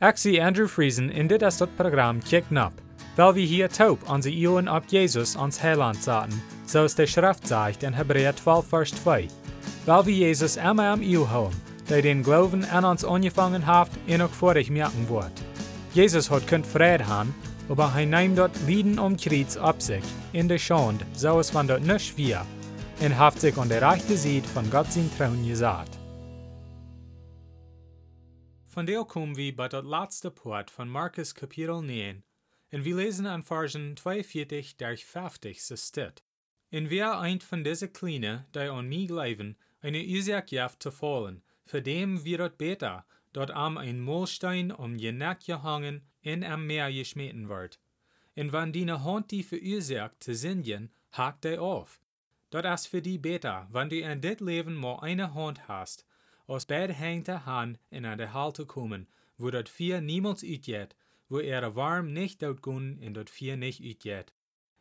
Zie Andrew Friesen in dit is dat programma Kick Nap, weil wir hier taub onze Ioen op Jesus ons Heiland zaten, zoals de Schrift zegt in Hebräer 12 vers 2. Weil wir Jesus immer am Iu houden, der den Glauben an uns angefangen hat en ook vorig merken wordt. Jesus hat kunt vrede haben, aber hij neemt dort Lieden um Kreuz ab sich, in der Schande, so es van dort nicht wir, und haft sich an der rechte Seite von Gott sein Trauen gesagt. Von der kommen wir bei der letzte Part von Markus Kapitel 9, und wir lesen an Versen 42 durch 50 so steht. Und wer eint von diese Kleine, die an mich glauben, eine Ursache jaft zu fallen, für dem wird besser, dort am ein Mohlstein um je Neck gehangen in am Meer geschmeten wird. Und wenn die Hand die verursacht zu singen, hakt die auf. Dort ist für die besser, wenn du in dit Leben mal eine Hand hast, aus beid hängt der Hand in der Halte kommen, wo dort vier niemals utgeht, wo er warm nicht dort gun und dort vier nicht utgeht.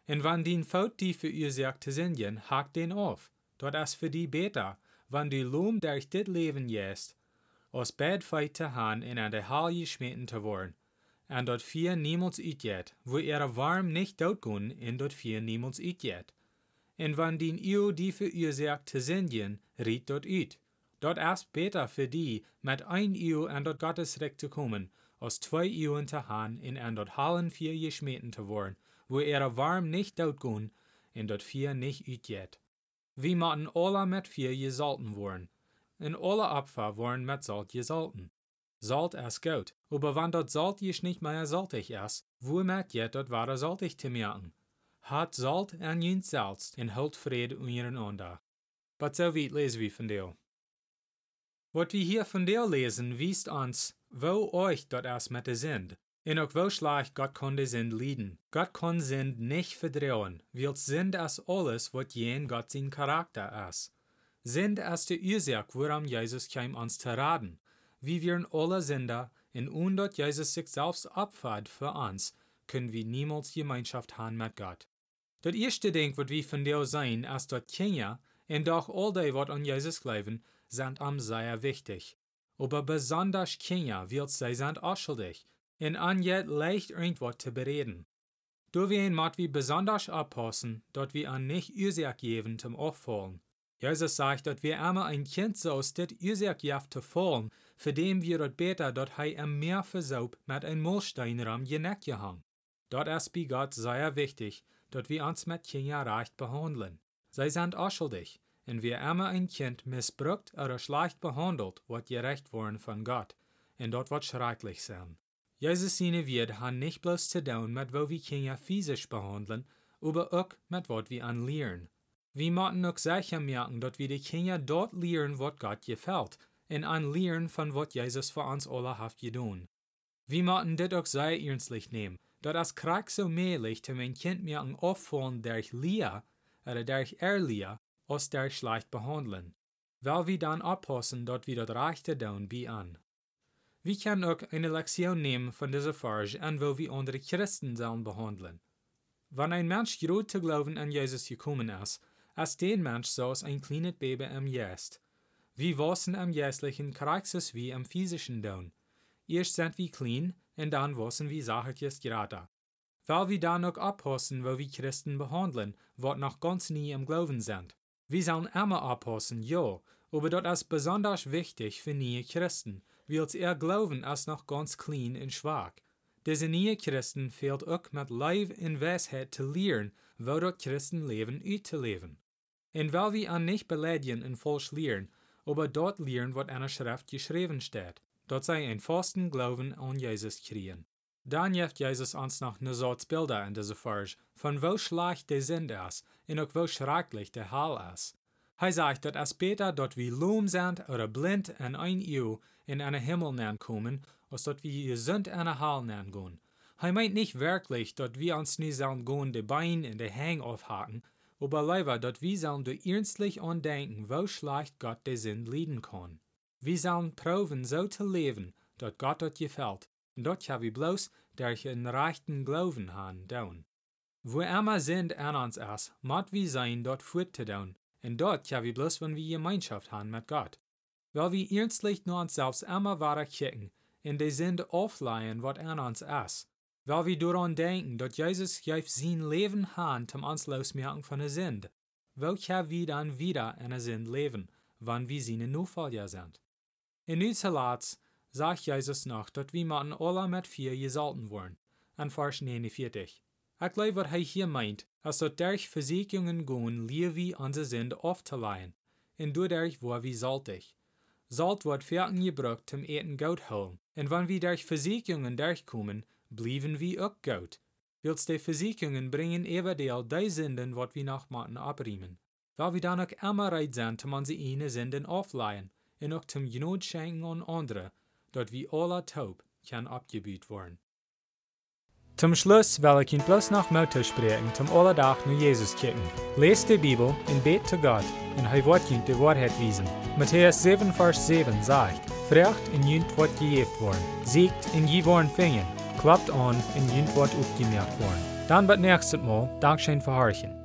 Und wenn die Faut die verursacht zu singen, hakt den auf. Dort ist für die besser, wenn du Lohm durch dit Leben jäst, aus beid feit te han in an der Hall geschmeten te worden, en dort vier niemals uitjet, wo er warm nicht doodgun in dort vier niemals uitjet. En wann din Io die verursacht te singen, riet dort uit. Dort erst beter für die, mit ein Io an dort Gottes Recht zu kommen, aus zwei Ioen te han in an dort Hallen vier geschmeten te worden, wo er warm nicht doodgun in dort vier nicht uitjet. Wie matten alle mit vier gesalten worden, en alle Abfall worden mit Salt gesalten. Salt ist gut, aber wenn dort Salt ist nicht mehr saltig ist, wo merkt ihr dort war saltig zu merken? Hat Salt an jen Salz en hält Friede untereinander. Aber so weit lesen wir von dir. Was wir hier von dir lesen, wiest uns, wo euch dort der Sind. En auch wo schlecht Gott kann die Sind lieben. Gott kann Sind nicht verdrehen, weil Sind ist alles, was jen Gott sein Charakter ist. Sind ist die Ursache, woran Jesus kam uns zu raten. Wie wir alle Sünder in und dort Jesus sich selbst abfahrt für uns, können wir niemals Gemeinschaft haben mit Gott. Das erste Ding, was wir von dir sein, ist dort Kinder, und doch all die, was an Jesus glauben, sind am sehr wichtig. Aber besonders Kinder, weil sie sind unschuldig, und an jet leicht irgendwas zu bereden. Du wir mat wie besonders abpassen, dort wir an nicht Ursache geben zum Auffallen. Jesus sagt, dass wir einmal ein Kind so aus dit Ursache jaft zu fallen, für dem wir dort beter, dort hei am Meer versaub mit ein Mohlsteinram je Neck gehang. Dort ist bei Gott sehr wichtig, dort wir uns mit Kindern recht behandeln. Sie sind unschuldig, und wir einmal ein Kind missbraucht oder schlecht behandelt, wird gerecht worden von Gott, und dort wird schrecklich sein. Jesus seine wird han nicht bloß zu tun mit wo wir Kinder physisch behandeln, aber auch mit was wir an lernen. Wir müssen auch sicher merken, dass wir die Kinder dort lernen, was Gott gefällt, und an lernen von was Jesus für uns alle hat getan. Wir müssen das auch sehr ernstlich nehmen, dass es krack so möglich, dass mein Kind merken auffallen durch Lia oder durch Erlia, als durch schlecht behandeln. Weil wir dann aufpassen, dass wir das Rechte tun bei an. Wir können auch eine Lektion nehmen von dieser Farge an, wo wir andere Christen sollen behandeln. Wenn ein Mensch groß zu glauben an Jesus gekommen ist, als den Mensch zoals ein kleines Baby am Jest. Wir wissen am Jästlichen kraxes wie am physischen doen. Erst sind wir klein, und dann wissen wir Sachertjes gerade. Weil wir dann noch abpassen, wo wir Christen behandeln, wat noch ganz nie im Glauben sind. Wir sollen immer abpassen, ja, aber das ist besonders wichtig für neue Christen, weil ihr Glauben ist noch ganz klein und schwach. Diese neue Christen fehlt auch mit Leib und Weisheit zu lernen, wo dort Christenleben auszuleben. En weil wir an nicht beleidigen und falsch lehren, aber dort lehren, was in der Schrift geschrieben steht, dort sei ein festen Glauben an Jesus kriegen. Dann jeft Jesus uns noch ne Sorts Bilder in dieser Farge, von wo schlecht der Sinn ist und auch wo schrecklich der Hall ist. Er sagt, dass es besser dort wie loom sind oder blind in ein Ehe in einen Himmel nähen kommen, als dort wir gesund in eine Hall nähen gehen. Er meint nicht wirklich, dass wir uns nie sollen gehen, die Beine in der Hang aufhaken, aber leider, dass wir sollen du ernstlich andenken, wo schlecht Gott der Sinn leiden kann. Wir sollen proben, so zu leben, dass Gott dort gefällt, dort ja wir bloß durch einen rechten Glauben haben down. Wo immer sind an uns ist, mod wir sein, dort fort zu down, und dort ja wir bloß, wenn wir Gemeinschaft haben mit Gott. Weil wir ernstlich nur uns selbst immer weiter kicken, in de Sünde aufleihen, wat an uns is. Weil wir daran denken, dat Jesus juist zijn leven haan zum Anslausmerken von der Sünde. Welcher wir dann wieder in der Sünde leben, wann wir seine Nachfolger sind. In nu sagt Jesus noch, dat wir man alle met vier gesalten worden, an Vers 49. Ik glaube, wat hij hier meint, als dat durch Versicherungen gehen, leer wir unsere Sünde aufzuleihen, und dadurch war wir saltig. Salt wordt verken gebruikt zum eten goud holen, en wann wir durch Versicherungen durchkommen, blieben wir auch goud. Wils die Versicherungen bringen eventueel die Sünden, wat wir noch machen, abriemen. Weil wir dann auch immer reit sind, um unsere eine Sünden aufleihen, und auch zum Genot schenken an andere, dort wir alle taub kann abgebüht worden. Zum Schluss will ich Ihnen bloß noch Mutter sprechen, zum Allerdach nur Jesus kicken. Lest die Bibel und bet zu Gott, und er wird Ihnen die Wahrheit wiesen. Matthäus 7, Vers 7 sagt, Frecht in Jünt wird gejeft worden, siegt in je worden fingen, klappt an in Jünt wird aufgemerkt worden. Dann wird nächstes Mal Dankeschön für.